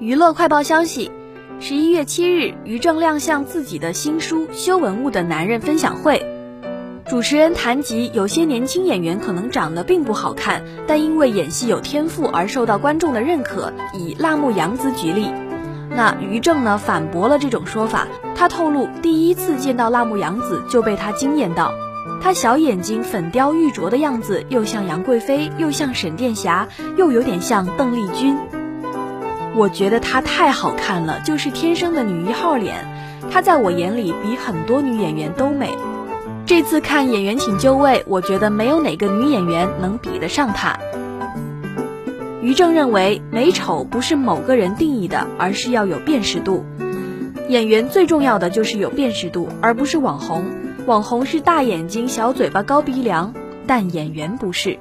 娱乐快报消息：十一月七日，于正亮相自己的新书《修文物的男人》分享会。主持人谈及有些年轻演员可能长得并不好看，但因为演戏有天赋而受到观众的认可，以辣目洋子举例。那于正呢反驳了这种说法，他透露第一次见到辣目洋子就被他惊艳到，他小眼睛粉雕玉琢的样子，又像杨贵妃，又像沈殿霞，又有点像邓丽君。我觉得她太好看了，就是天生的女一号脸。她在我眼里比很多女演员都美。这次看《演员请就位》，我觉得没有哪个女演员能比得上她。于正认为，美丑不是某个人定义的，而是要有辨识度。演员最重要的就是有辨识度，而不是网红。网红是大眼睛、小嘴巴、高鼻梁，但演员不是。